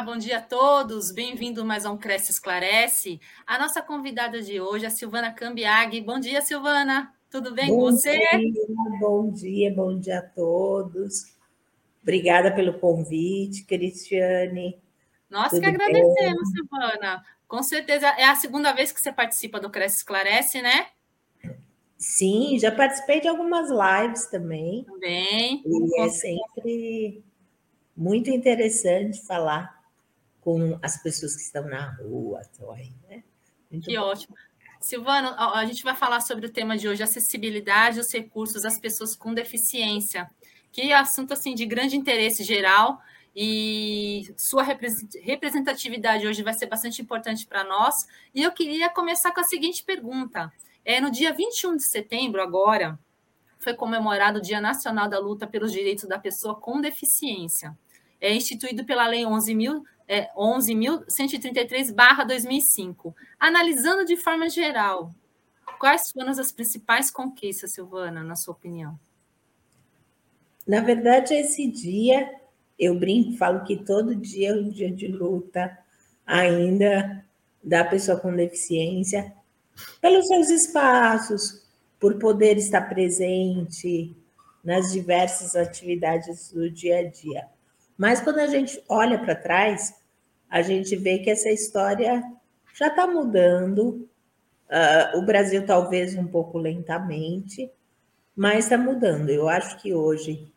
Olá, bom dia a todos. Bem-vindo mais a um Cresce Esclarece. A nossa convidada de hoje é a Silvana Cambiag. Bom dia, Silvana. Tudo bem bom com você? Dia, bom dia, bom dia a todos. Obrigada pelo convite, Cristiane. Nós Tudo que agradecemos, bem? Silvana. Com certeza é a segunda vez que você participa do Cresce Esclarece, né? Sim, já participei de algumas lives também. Também. E é sempre muito interessante falar com as pessoas que estão na rua, né? Muito que bom. ótimo. Silvano, a gente vai falar sobre o tema de hoje, acessibilidade aos recursos às pessoas com deficiência, que é assunto assim de grande interesse geral e sua representatividade hoje vai ser bastante importante para nós. E eu queria começar com a seguinte pergunta: é, no dia 21 de setembro, agora, foi comemorado o Dia Nacional da Luta pelos Direitos da Pessoa com Deficiência. É instituído pela Lei 11.133-2005. É, 11 Analisando de forma geral, quais foram as principais conquistas, Silvana, na sua opinião? Na verdade, esse dia, eu brinco, falo que todo dia é um dia de luta ainda da pessoa com deficiência, pelos seus espaços, por poder estar presente nas diversas atividades do dia a dia. Mas quando a gente olha para trás, a gente vê que essa história já está mudando. Uh, o Brasil, talvez um pouco lentamente, mas está mudando. Eu acho que hoje,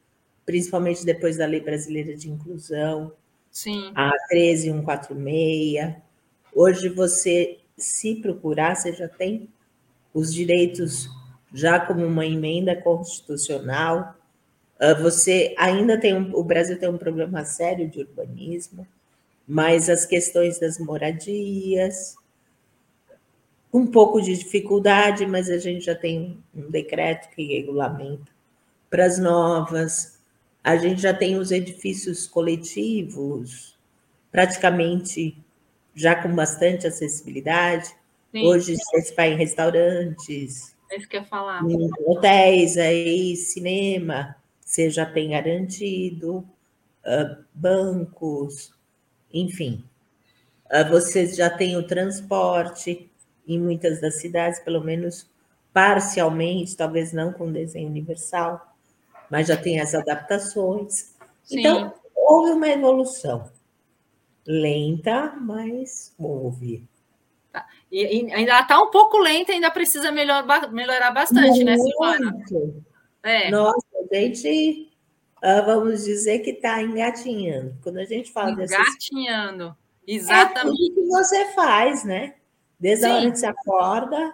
principalmente depois da Lei Brasileira de Inclusão, Sim. a 13146, hoje você se procurar, você já tem os direitos já como uma emenda constitucional. Ah, você ainda tem um, o Brasil tem um problema sério de urbanismo, mas as questões das moradias, um pouco de dificuldade, mas a gente já tem um decreto que regulamenta para as novas. A gente já tem os edifícios coletivos praticamente já com bastante acessibilidade. Sim. Hoje você vai em restaurantes, é. Em hotéis, aí, cinema, você já tem garantido, uh, bancos, enfim. Uh, você já tem o transporte em muitas das cidades, pelo menos parcialmente, talvez não com desenho universal, mas já tem as adaptações. Sim. Então, houve uma evolução lenta, mas houve. Tá. E, e, ainda está um pouco lenta, ainda precisa melhor, melhorar bastante, né, Muito. né, Silvana? É. Nossa, a gente, vamos dizer que está engatinhando. Quando a gente fala Engatinhando, dessas... exatamente. É tudo que você faz, né? Desde Sim. a hora que você acorda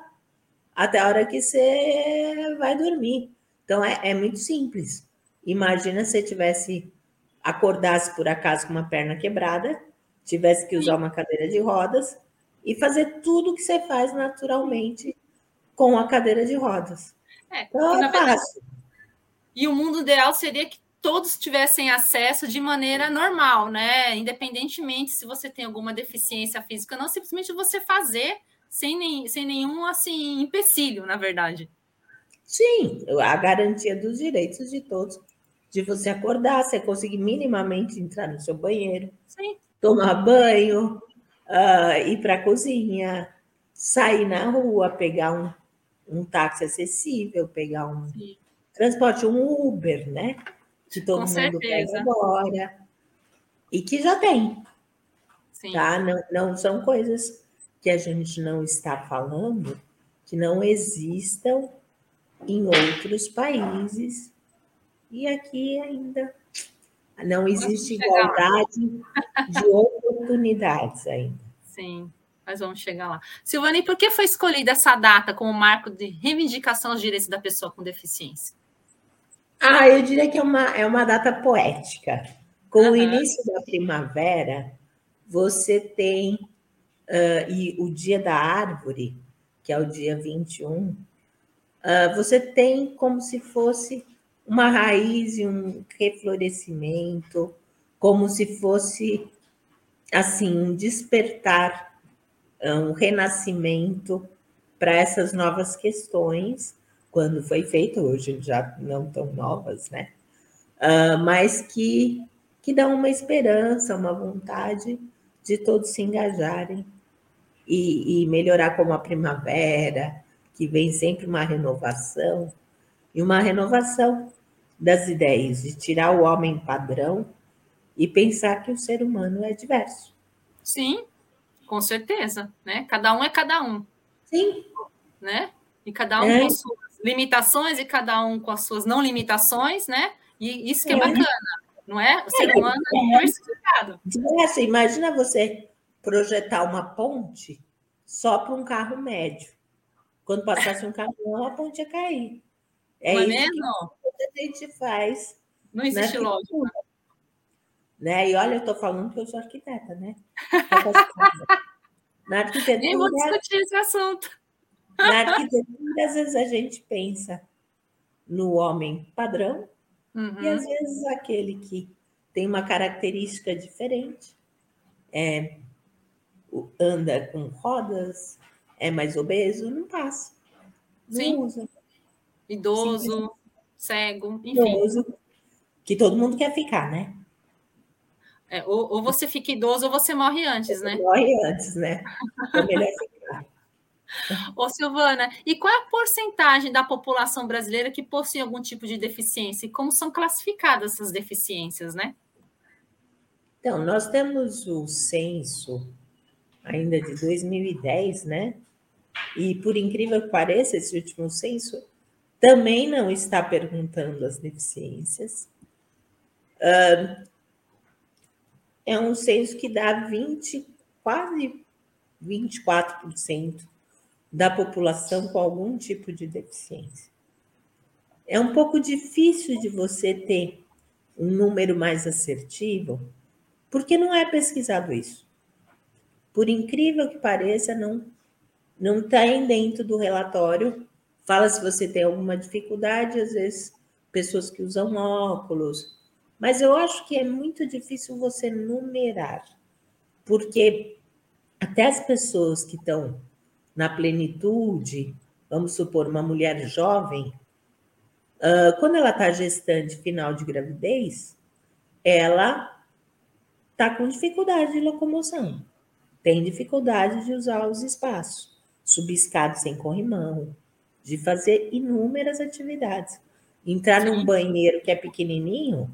até a hora que você vai dormir. Então, é, é muito simples. Imagina se você tivesse acordasse por acaso com uma perna quebrada, tivesse que usar uma cadeira de rodas e fazer tudo que você faz naturalmente com a cadeira de rodas. É, então, é fácil. E o mundo ideal seria que todos tivessem acesso de maneira normal, né? Independentemente se você tem alguma deficiência física, não simplesmente você fazer sem, nem, sem nenhum assim empecilho, na verdade. Sim, a garantia dos direitos de todos, de você acordar, você conseguir minimamente entrar no seu banheiro, Sim. tomar banho, uh, ir para a cozinha, sair na rua, pegar um, um táxi acessível, pegar um Sim. transporte, um Uber, né? Que todo Com mundo certeza. pega agora. E que já tem. Sim. Tá? Não, não são coisas que a gente não está falando que não existam em outros países e aqui ainda não existe igualdade de oportunidades ainda. Sim, mas vamos chegar lá. Silvana, e por que foi escolhida essa data como marco de reivindicação dos direitos da pessoa com deficiência? Ah, eu diria que é uma, é uma data poética. Com uhum. o início da primavera, você tem uh, e o dia da árvore, que é o dia 21, uh, você tem como se fosse uma raiz e um reflorescimento, como se fosse assim um despertar, um renascimento para essas novas questões, quando foi feito, hoje já não tão novas, né? Uh, mas que que dão uma esperança, uma vontade de todos se engajarem e, e melhorar como a primavera, que vem sempre uma renovação, e uma renovação das ideias, de tirar o homem padrão e pensar que o ser humano é diverso. Sim, com certeza, né? Cada um é cada um. Sim. Né? E cada um é. com suas limitações e cada um com as suas não limitações, né? E isso que é, é bacana, não é? O ser é, humano é diversificado. Diverso. Imagina você projetar uma ponte só para um carro médio. Quando passasse um caminhão, a ponte ia cair. É não é isso que a gente faz. Não existe lógica. Né? E olha, eu estou falando que eu sou arquiteta, né? Na arquitetura. Nem vou discutir esse assunto. Na arquitetura, às vezes a gente pensa no homem padrão uhum. e às vezes aquele que tem uma característica diferente, é, anda com rodas, é mais obeso, não passa. Não Sim. usa. Idoso, cego, enfim. Idoso, que todo mundo quer ficar, né? É, ou, ou, você fica idoso ou você morre antes, né? Morre antes, né? É melhor ficar. Ô, Silvana, e qual é a porcentagem da população brasileira que possui algum tipo de deficiência? E como são classificadas essas deficiências, né? Então, nós temos o censo ainda de 2010, né? E por incrível que pareça, esse último censo também não está perguntando as deficiências. É um censo que dá 20, quase 24% da população com algum tipo de deficiência. É um pouco difícil de você ter um número mais assertivo, porque não é pesquisado isso. Por incrível que pareça, não não tem dentro do relatório. Fala se você tem alguma dificuldade, às vezes pessoas que usam óculos, mas eu acho que é muito difícil você numerar, porque até as pessoas que estão na plenitude, vamos supor, uma mulher jovem, uh, quando ela está gestante final de gravidez, ela está com dificuldade de locomoção, tem dificuldade de usar os espaços, subir escada sem corrimão, de fazer inúmeras atividades. Entrar num banheiro que é pequenininho,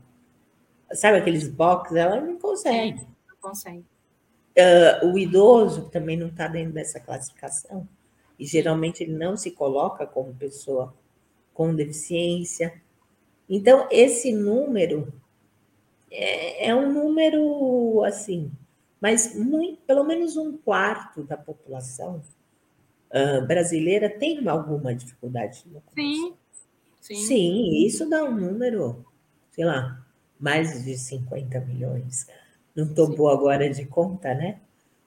sabe aqueles box, ela não consegue. Não consegue. Uh, o idoso também não está dentro dessa classificação, e geralmente ele não se coloca como pessoa com deficiência. Então, esse número é, é um número assim, mas muito, pelo menos um quarto da população uh, brasileira tem alguma dificuldade. Sim, sim. Sim, isso dá um número, sei lá, mais de 50 milhões. Não estou boa agora de conta, né?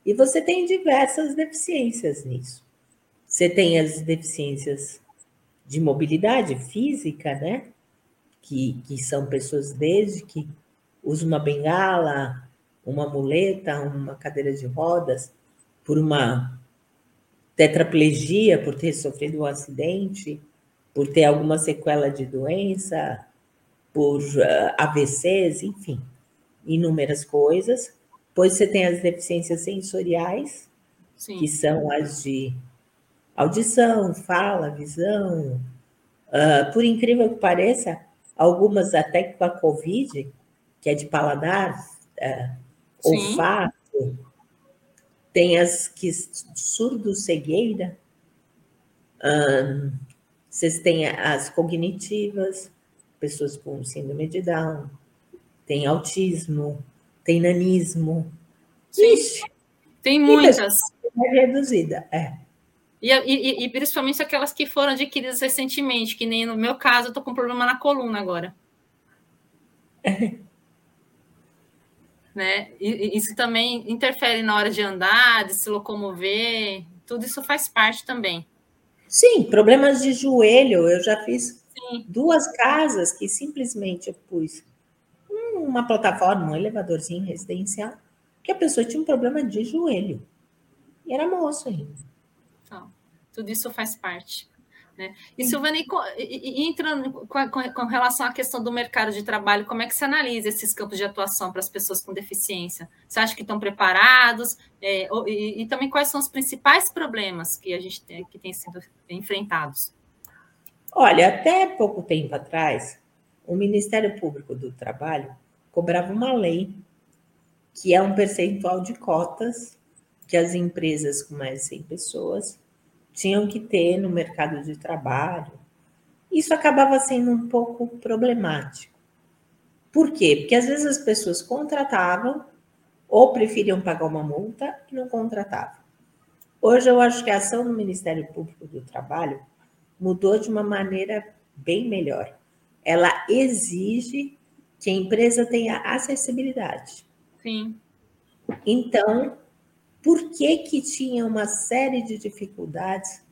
E você tem diversas deficiências nisso. Você tem as deficiências de mobilidade física, né? Que, que são pessoas desde que usam uma bengala, uma muleta, uma cadeira de rodas, por uma tetraplegia, por ter sofrido um acidente, por ter alguma sequela de doença, por uh, AVCs, enfim, inúmeras coisas. Depois você tem as deficiências sensoriais, Sim. que são as de audição, fala, visão. Uh, por incrível que pareça, algumas até com a Covid, que é de paladar, uh, olfato, tem as que surdo-cegueira, uh, vocês têm as cognitivas, pessoas com síndrome de Down, tem autismo, tem nanismo. Sim, Ixi, tem muitas. É reduzida, é. E, e, e, principalmente aquelas que foram adquiridas recentemente, que nem no meu caso, eu estou com problema na coluna agora. É. Né? E, isso também interfere na hora de andar, de se locomover, tudo isso faz parte também. Sim, problemas de joelho, eu já fiz duas casas que simplesmente eu pus uma plataforma, um elevadorzinho residencial, que a pessoa tinha um problema de joelho. E era moço ainda. Então, tudo isso faz parte. Né? E, Silvana, e, entrando com, com, com, relação à questão do mercado de trabalho, como é que você analisa esses campos de atuação para as pessoas com deficiência? Você acha que estão preparados? É, e, e, também quais são os principais problemas que a gente tem, que têm sido enfrentados? Olha, até pouco tempo atrás, o Ministério Público do Trabalho cobrava uma lei que é um percentual de cotas que as empresas com mais de 100 pessoas tinham que ter no mercado de trabalho. Isso acabava sendo um pouco problemático. Por quê? Porque às vezes as pessoas contratavam ou preferiam pagar uma multa e não contratavam. Hoje eu acho que a ação do Ministério Público do Trabalho mudou de uma maneira bem melhor. Ela exige que a empresa tenha acessibilidade. Sim. Então, por que, que tinha uma série de dificuldades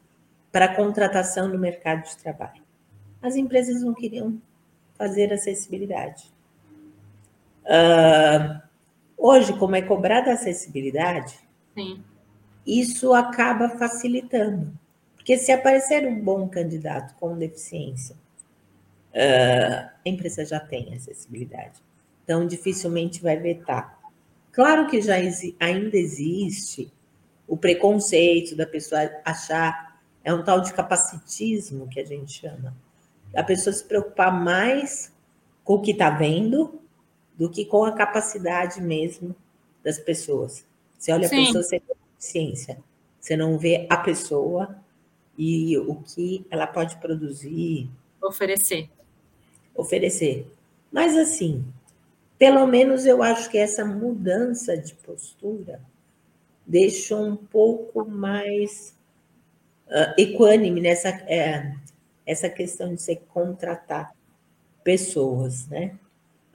para a contratação no mercado de trabalho? As empresas não queriam fazer acessibilidade. Uh, hoje, como é cobrada a acessibilidade, Sim. isso acaba facilitando. Porque se aparecer um bom candidato com deficiência, uh, a empresa já tem acessibilidade. Então, dificilmente vai vetar. Claro que já ainda existe o preconceito da pessoa achar, é um tal de capacitismo que a gente chama. A pessoa se preocupar mais com o que está vendo do que com a capacidade mesmo das pessoas. Você olha Sim. a pessoa sem deficiência, você não vê a pessoa e o que ela pode produzir. Oferecer. Oferecer. Mas assim, pelo menos eu acho que essa mudança de postura deixou um pouco mais uh, equânime nessa é, essa questão de se contratar pessoas, né?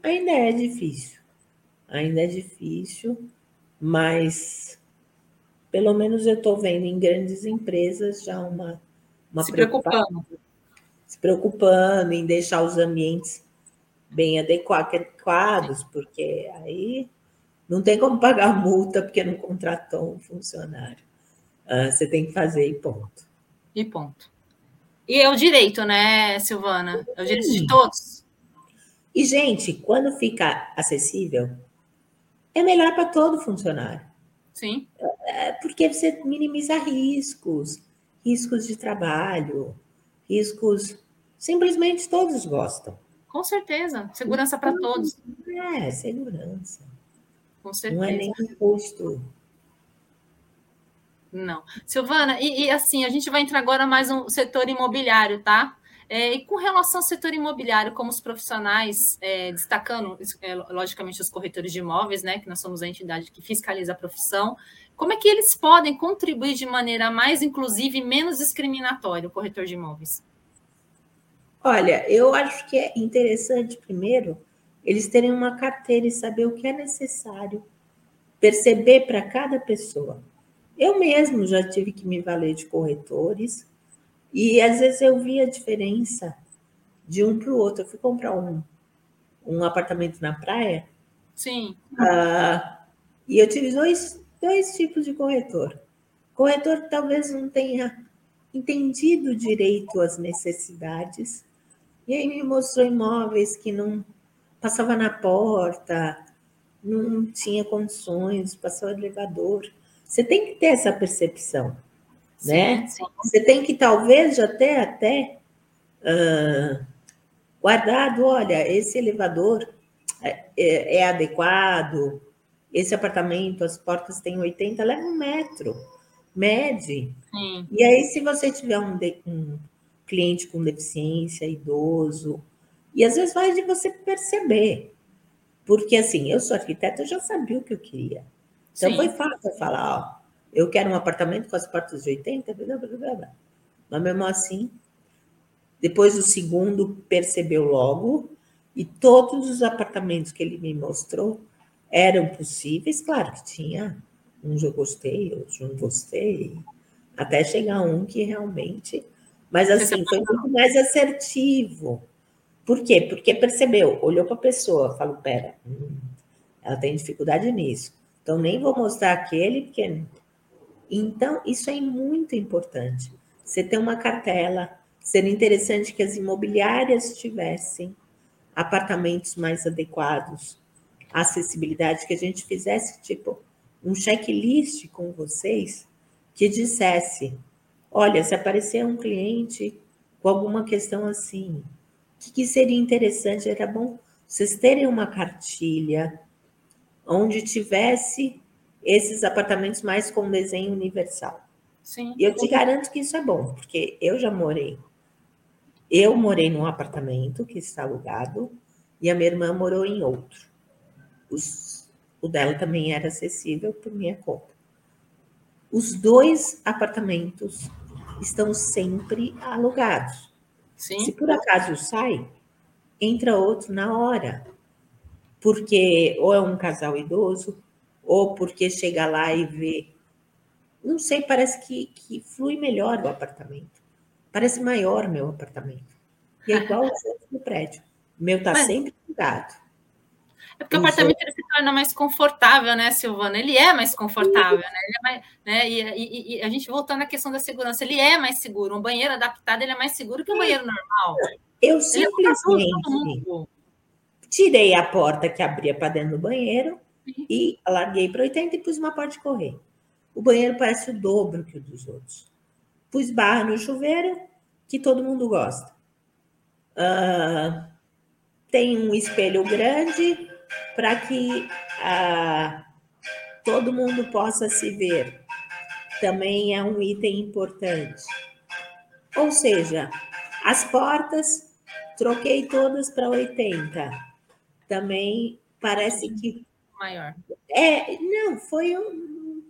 Ainda é difícil, ainda é difícil, mas pelo menos eu estou vendo em grandes empresas já uma, uma se preocupando. Se preocupando em deixar os ambientes bem adequados, porque aí não tem como pagar multa porque não contratou um funcionário. Uh, você tem que fazer e ponto. E ponto. E é o direito, né, Silvana? É o direito de todos. E, gente, quando fica acessível, é melhor para todo funcionário. Sim. É porque você minimiza riscos, riscos de trabalho, riscos. Simplesmente todos gostam. Com certeza. Segurança para todos. É, segurança. Com certeza. Não é nem custo. Não. Silvana, e, e, assim, a gente vai entrar agora mais um setor imobiliário, tá? É, e com relação ao setor imobiliário, como os profissionais, é, destacando, é, logicamente, os corretores de imóveis, né, que nós somos a entidade que fiscaliza a profissão, como é que eles podem contribuir de maneira mais inclusiva e menos discriminatória, o corretor de imóveis? Olha, eu acho que é interessante, primeiro, eles terem uma carteira e saber o que é necessário, perceber para cada pessoa. Eu mesmo já tive que me valer de corretores e às vezes eu vi a diferença de um para o outro. Eu fui comprar um, um apartamento na praia. Sim. Uh, e eu tive dois, dois tipos de corretor. corretor talvez não tenha entendido direito as necessidades e aí me mostrou imóveis que não passava na porta, não tinha condições, passava elevador. Você tem que ter essa percepção, sim, né? Sim. Você tem que talvez já ter até uh, guardado, olha, esse elevador é, é, é, adequado, esse apartamento, as portas têm 80, leva um metro, mede. Sim. E aí, se você tiver um, um cliente com deficiência, idoso. E às vezes vai de você perceber. Porque assim, eu sou arquiteta, eu já sabia o que eu queria. Então Sim. foi fácil falar, ó, eu quero um apartamento com as portas de 80, blá, blá, blá, blá. Mas mesmo assim, depois o segundo percebeu logo, e todos os apartamentos que ele me mostrou eram possíveis, claro que tinha uns eu gostei, outros não gostei, até chegar um que realmente mas assim, foi muito mais assertivo. Por quê? Porque percebeu, olhou para a pessoa, falou: pera, ela tem dificuldade nisso. Então nem vou mostrar aquele, porque. Então, isso é muito importante. Você ter uma cartela, seria interessante que as imobiliárias tivessem apartamentos mais adequados, acessibilidade, que a gente fizesse tipo um checklist com vocês que dissesse: olha, se aparecer um cliente com alguma questão assim, o que, que seria interessante? Era bom vocês terem uma cartilha onde tivesse esses apartamentos mais com desenho universal. Sim. E eu te garanto que isso é bom, porque eu já morei. Eu morei num apartamento que está alugado e a minha irmã morou em outro. Os, o dela também era acessível por minha conta. Os dois apartamentos estão sempre alugados. Sim. Se por acaso sai, entra outro na hora. Porque ou é um casal idoso, ou porque chega lá e vê. Não sei, parece que, que flui melhor o apartamento. Parece maior meu apartamento. E é igual o do prédio. O meu está sempre ligado. É porque o apartamento ele se torna mais confortável, né, Silvana? Ele é mais confortável, né? É mais, né? E, e, e, a gente voltando à questão da segurança, ele é mais seguro. Um banheiro adaptado ele é mais seguro que um banheiro normal. Eu é simplesmente tirei a porta que abria para dentro do banheiro e alarguei para 80 e pus uma porta de correr. O banheiro parece o dobro que o dos outros. Pus barra no chuveiro, que todo mundo gosta. Uh, tem um espelho grande para que uh, todo mundo possa se ver. Também é um item importante. Ou seja, as portas, troquei todas para 80. Também parece que maior. É, não, foi um,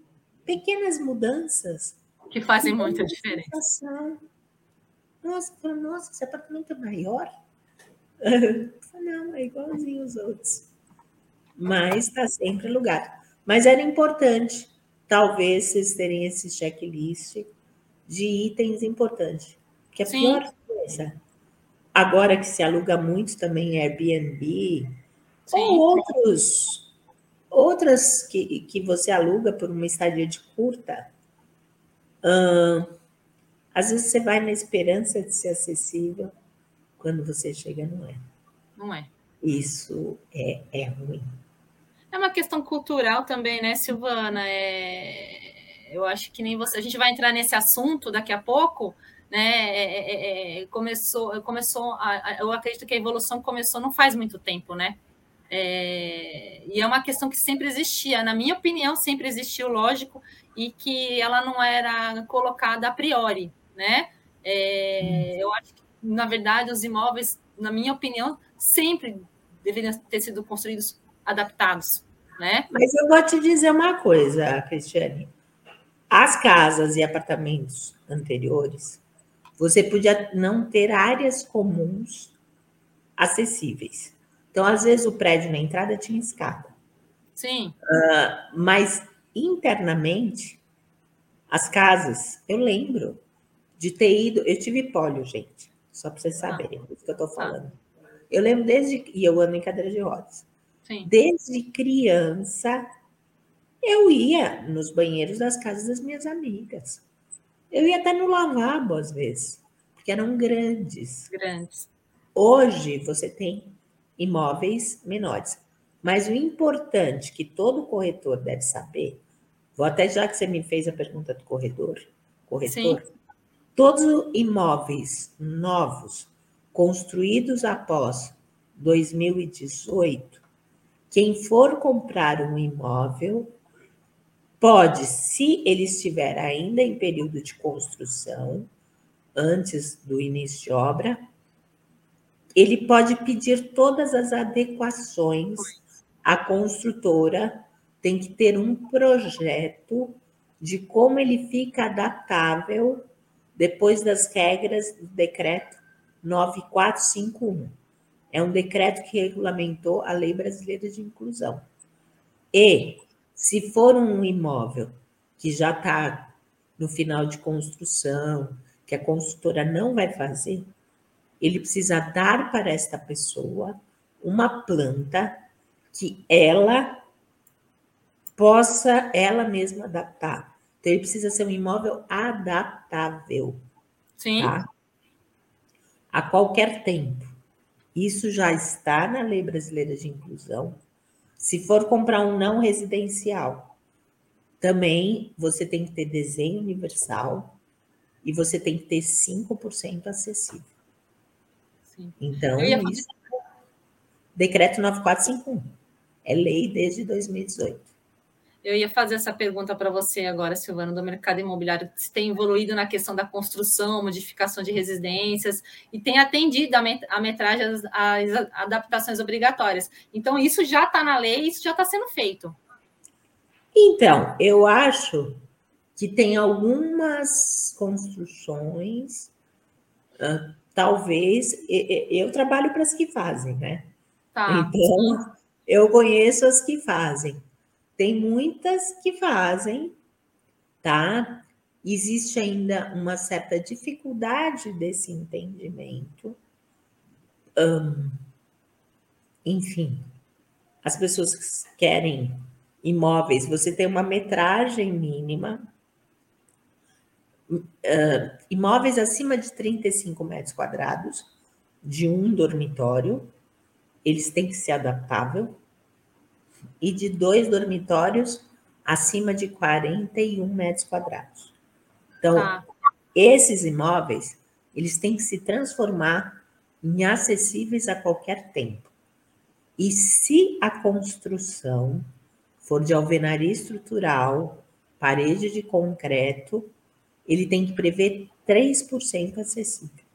pequenas mudanças. Que fazem muita diferença. Nossa, nossa, esse apartamento é maior? não, é igualzinho os outros. Mas está sempre alugado. Mas era importante, talvez, vocês terem esse checklist de itens importantes. Que a Sim. pior coisa, agora que se aluga muito também Airbnb, Sim. ou outros Outras que, que você aluga por uma estadia de curta, hum, às vezes você vai na esperança de ser acessível, quando você chega, não é. Não é. Isso é, é ruim. É uma questão cultural também, né, Silvana? É... Eu acho que nem você. A gente vai entrar nesse assunto daqui a pouco, né? É, é, é começou, começou. A, eu acredito que a evolução começou não faz muito tempo, né? É, e é uma questão que sempre existia, na minha opinião, sempre existiu, lógico, e que ela não era colocada a priori, né? É, eu acho que, na verdade, os imóveis, na minha opinião, sempre deveriam ter sido construídos adaptados, né? Mas eu vou te dizer uma coisa, Cristiane. As casas e apartamentos anteriores, você podia não ter áreas comuns acessíveis. Então, às vezes, o prédio na entrada tinha escada. Sim. Uh, mas internamente, as casas, eu lembro de ter ido. Eu tive pólio, gente, só para vocês ah. saberem ah. isso que eu estou falando. Ah. Eu lembro desde. E eu ando em cadeira de rodas. Sim. Desde criança, eu ia nos banheiros das casas das minhas amigas. Eu ia até no lavabo, às vezes, porque eram grandes. Grandes. Hoje, você tem imóveis menores. Mas o importante que todo corretor deve saber, vou até já que você me fez a pergunta do corredor, corretor, Sim. todos os imóveis novos construídos após 2018, quem for comprar um imóvel pode, se ele estiver ainda em período de construção, antes do início de obra, ele pode pedir todas as adequações. A construtora tem que ter um projeto de como ele fica adaptável depois das regras do decreto 9451. É um decreto que regulamentou a Lei Brasileira de Inclusão. E, se for um imóvel que já está no final de construção, que a construtora não vai fazer, ele precisa dar para esta pessoa uma planta que ela possa ela mesma adaptar. Então, ele precisa ser um imóvel adaptável. Sim. Tá? a qualquer tempo. Isso já está na Lei Brasileira de Inclusão. Se for comprar um não residencial, também você tem que ter desenho universal e você tem que ter 5% acessível. Sim. Então, isso, decreto 9451. É lei desde 2018. Eu ia fazer essa pergunta para você agora, Silvana, do mercado imobiliário, se tem evoluído na questão da construção, modificação de residências, e tem atendido a metragem às adaptações obrigatórias. Então, isso já está na lei, isso já está sendo feito. Então, eu acho que tem algumas construções, uh, talvez, eu trabalho para as que fazem, né? Tá. Então, eu conheço as que fazem. Tem muitas que fazem, tá? Existe ainda uma certa dificuldade desse entendimento. Um, enfim, as pessoas querem imóveis, você tem uma metragem mínima. Uh, imóveis acima de 35 metros quadrados, de um dormitório, eles têm que ser adaptável e de dois dormitórios acima de 41 metros quadrados. Então, ah. esses imóveis, eles têm que se transformar em acessíveis a qualquer tempo. E se a construção for de alvenaria estrutural, parede de concreto, ele tem que prever 3% acessível.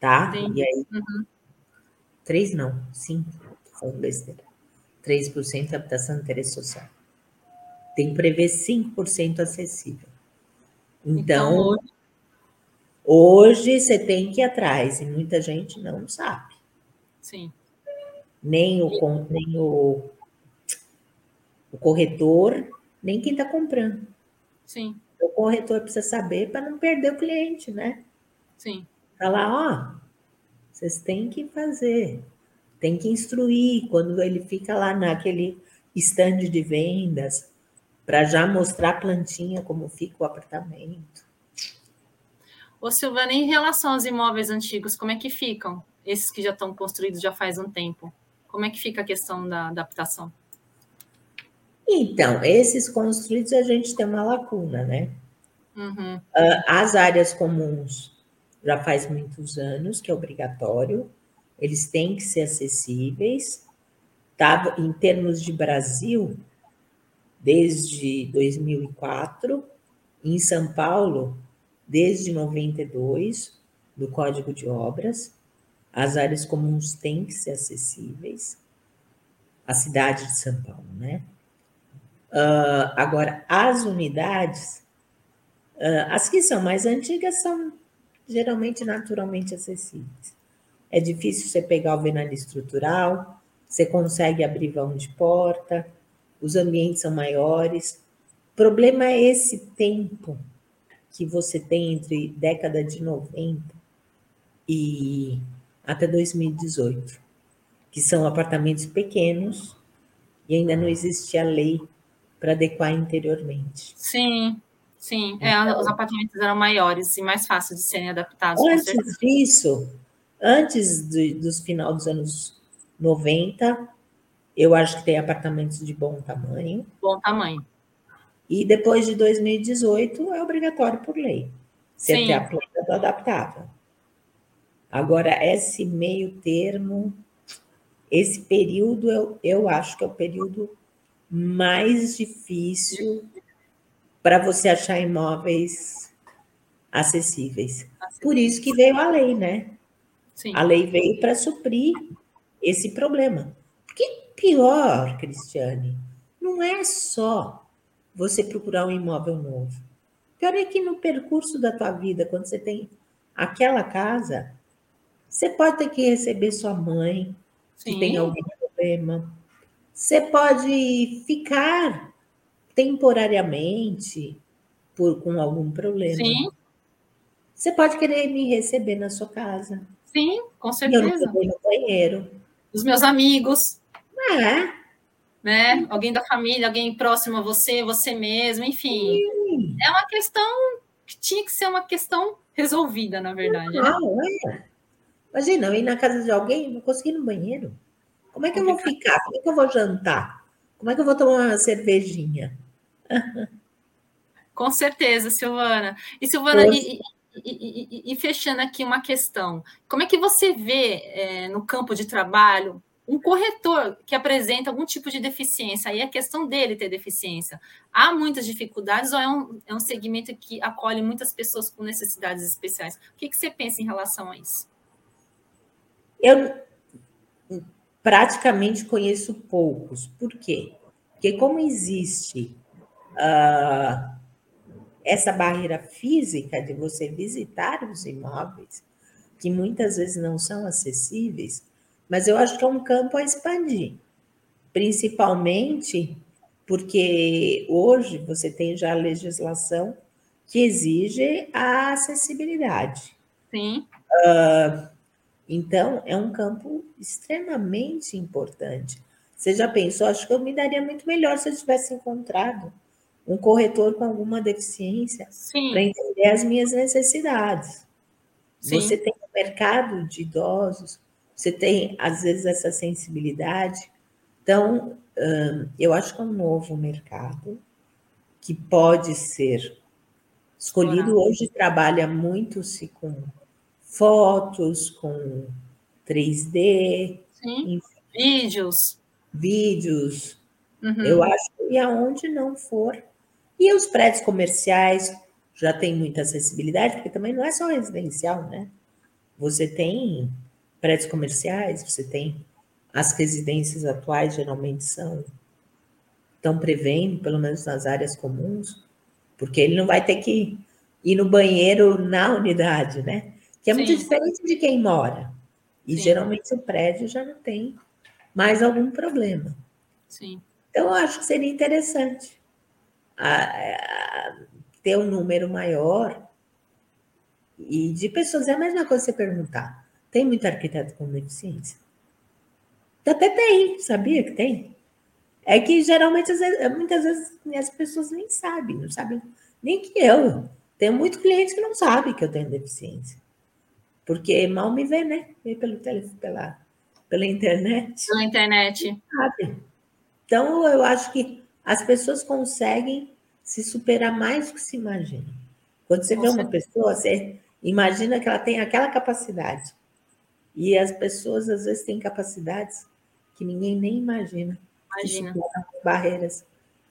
Tá? Sim. E aí, uhum. 3 não, 5, falando besteira. 3% habitação de interesse social. Tem que prever 5% acessível. Então, então, hoje você tem que ir atrás, e muita gente não sabe. Sim. Nem o, nem o, o corretor, nem quem está comprando. Sim. O corretor precisa saber para não perder o cliente, né? Sim. Falar, ó, vocês têm que fazer tem que instruir quando ele fica lá naquele stand de vendas, para já mostrar a plantinha como fica o apartamento. Ô Silvana, em relação aos imóveis antigos, como é que ficam? Esses que já estão construídos já faz um tempo. Como é que fica a questão da adaptação? Então, esses construídos a gente tem uma lacuna, né? Uhum. As áreas comuns já faz muitos anos que é obrigatório eles têm que ser acessíveis. Tá? Em termos de Brasil, desde 2004, em São Paulo, desde 92, do Código de Obras, as áreas comuns têm que ser acessíveis. A cidade de São Paulo, né? Uh, agora, as unidades, uh, as que são mais antigas, são geralmente naturalmente acessíveis. É difícil você pegar o veneno estrutural, você consegue abrir vão de porta, os ambientes são maiores. O problema é esse tempo que você tem entre década de 90 e até 2018, que são apartamentos pequenos e ainda não existia lei para adequar interiormente. Sim, sim. É, então, é, os apartamentos eram maiores e mais fáceis de serem adaptados. Antes disso, Antes de, dos final dos anos 90, eu acho que tem apartamentos de bom tamanho. Bom tamanho. E depois de 2018 é obrigatório por lei. Você Sim. ter a planta do adaptável. Agora, esse meio termo, esse período, eu, eu acho que é o período mais difícil para você achar imóveis acessíveis. Por isso que veio a lei, né? Sim. A lei veio para suprir esse problema. Porque pior, Cristiane, não é só você procurar um imóvel novo. Pior é que no percurso da tua vida, quando você tem aquela casa, você pode ter que receber sua mãe, Sim. que tem algum problema. Você pode ficar temporariamente por, com algum problema. Sim. Você pode querer me receber na sua casa. Sim, com certeza. Eu no banheiro. Os meus amigos. É. Né? Alguém da família, alguém próximo a você, você mesmo, enfim. Sim. É uma questão que tinha que ser uma questão resolvida, na verdade. Não, né? é. Imagina, eu ir na casa de alguém, não consegui ir no banheiro. Como é que eu vou ficar? Como é que eu vou jantar? Como é que eu vou tomar uma cervejinha? Com certeza, Silvana. E Silvana, e, e, e, fechando aqui uma questão, como é que você vê é, no campo de trabalho um corretor que apresenta algum tipo de deficiência? Aí é questão dele ter deficiência. Há muitas dificuldades ou é um, é um segmento que acolhe muitas pessoas com necessidades especiais? O que, que você pensa em relação a isso? Eu praticamente conheço poucos. Por quê? Porque como existe uh, essa barreira física de você visitar os imóveis, que muitas vezes não são acessíveis, mas eu acho que é um campo a expandir, principalmente porque hoje você tem já a legislação que exige a acessibilidade. Sim. Uh, então, é um campo extremamente importante. Você já pensou? Acho que eu me daria muito melhor se eu tivesse encontrado um corretor com alguma deficiência para entender as minhas necessidades. Sim. Você tem um mercado de idosos, você tem, às vezes, essa sensibilidade. Então, eu acho que é um novo mercado que pode ser escolhido. Hoje trabalha muito-se com fotos, com 3D, enfim, vídeos. Vídeos. Uhum. Eu acho que aonde não for e os prédios comerciais já têm muita acessibilidade, porque também não é só residencial, né? Você tem prédios comerciais, você tem as residências atuais, geralmente são estão prevendo, pelo menos nas áreas comuns, porque ele não vai ter que ir no banheiro na unidade, né? Que é Sim. muito diferente de quem mora. E Sim. geralmente o prédio já não tem mais algum problema. Sim. Então, eu acho que seria interessante a, a ter um número maior e de pessoas. É a mesma coisa você perguntar: tem muito arquiteto com deficiência? Até tem, sabia que tem? É que geralmente, muitas vezes, as pessoas nem sabem, não sabem nem que eu. Tenho muitos clientes que não sabem que eu tenho deficiência. Porque mal me vê, né? Vê pelo telefone, pela, pela internet. Pela internet. Sabe? Então, eu acho que as pessoas conseguem se superar mais do que se imagina. Quando você Com vê uma pessoa, você imagina que ela tem aquela capacidade. E as pessoas, às vezes, têm capacidades que ninguém nem imagina. Imagina. Barreiras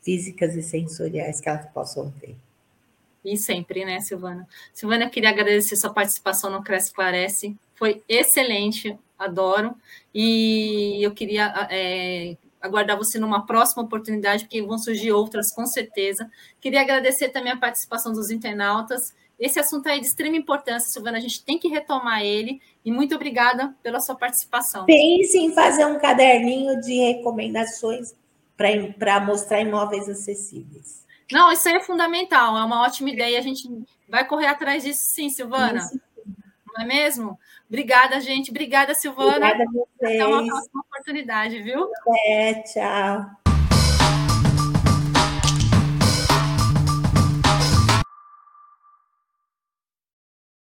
físicas e sensoriais que elas possam ter. E sempre, né, Silvana? Silvana, eu queria agradecer sua participação no Cresce Clarece. Foi excelente, adoro. E eu queria é, aguardar você numa próxima oportunidade, porque vão surgir outras, com certeza. Queria agradecer também a participação dos internautas. Esse assunto é de extrema importância, Silvana, a gente tem que retomar ele. E muito obrigada pela sua participação. Pense em fazer um caderninho de recomendações para mostrar imóveis acessíveis. Não, isso aí é fundamental, é uma ótima ideia. A gente vai correr atrás disso sim, Silvana. Isso. Não é mesmo? Obrigada, gente. Obrigada, Silvana. Obrigada a vocês. Até uma próxima oportunidade, viu? É, tchau.